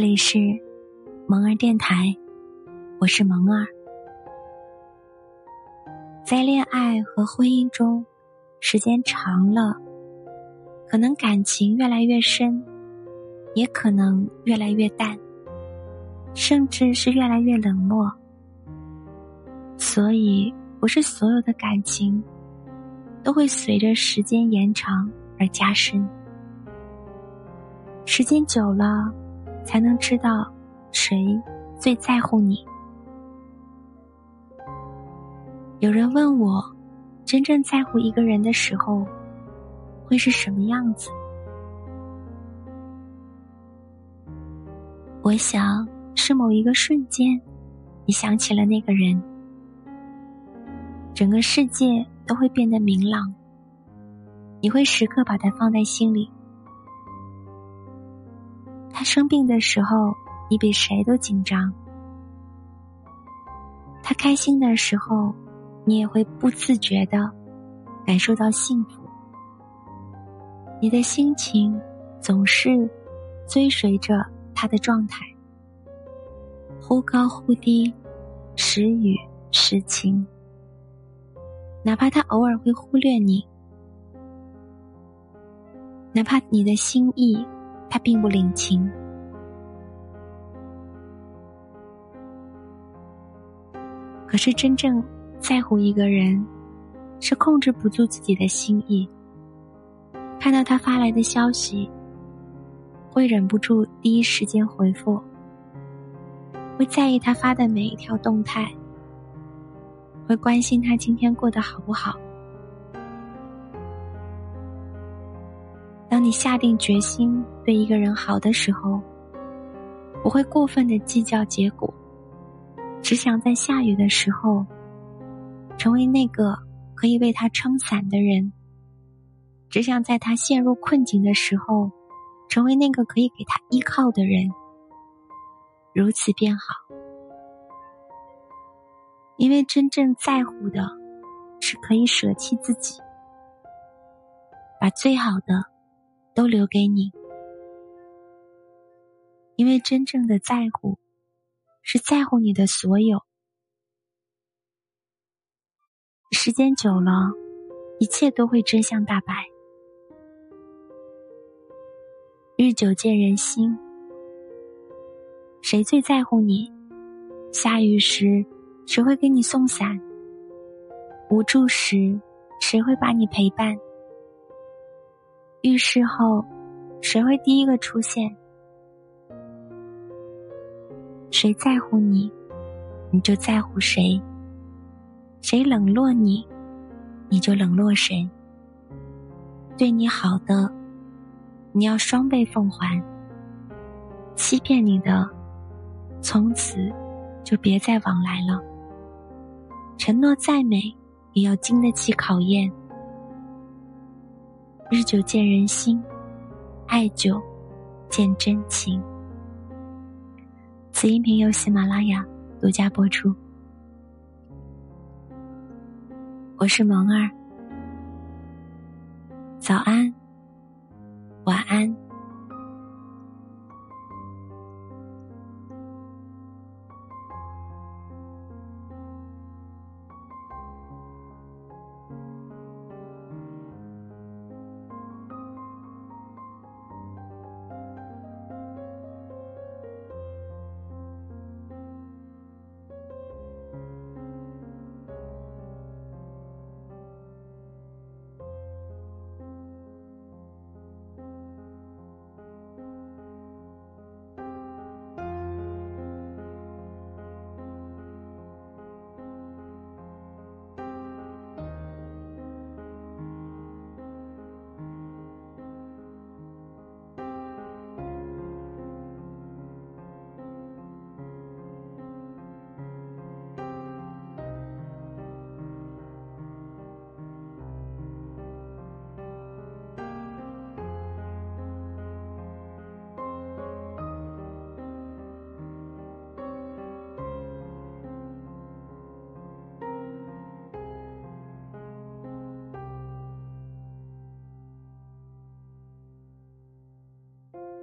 这里是萌儿电台，我是萌儿。在恋爱和婚姻中，时间长了，可能感情越来越深，也可能越来越淡，甚至是越来越冷漠。所以，不是所有的感情都会随着时间延长而加深。时间久了。才能知道谁最在乎你。有人问我，真正在乎一个人的时候会是什么样子？我想是某一个瞬间，你想起了那个人，整个世界都会变得明朗，你会时刻把他放在心里。生病的时候，你比谁都紧张；他开心的时候，你也会不自觉的感受到幸福。你的心情总是追随着他的状态，忽高忽低，时雨时晴。哪怕他偶尔会忽略你，哪怕你的心意。他并不领情，可是真正在乎一个人，是控制不住自己的心意。看到他发来的消息，会忍不住第一时间回复，会在意他发的每一条动态，会关心他今天过得好不好。当你下定决心对一个人好的时候，不会过分的计较结果，只想在下雨的时候，成为那个可以为他撑伞的人；只想在他陷入困境的时候，成为那个可以给他依靠的人。如此便好，因为真正在乎的，是可以舍弃自己，把最好的。都留给你，因为真正的在乎，是在乎你的所有。时间久了，一切都会真相大白。日久见人心，谁最在乎你？下雨时，谁会给你送伞？无助时，谁会把你陪伴？遇事后，谁会第一个出现？谁在乎你，你就在乎谁；谁冷落你，你就冷落谁。对你好的，你要双倍奉还；欺骗你的，从此就别再往来了。承诺再美，也要经得起考验。日久见人心，爱久见真情。此音频由喜马拉雅独家播出。我是萌儿。早安晚安。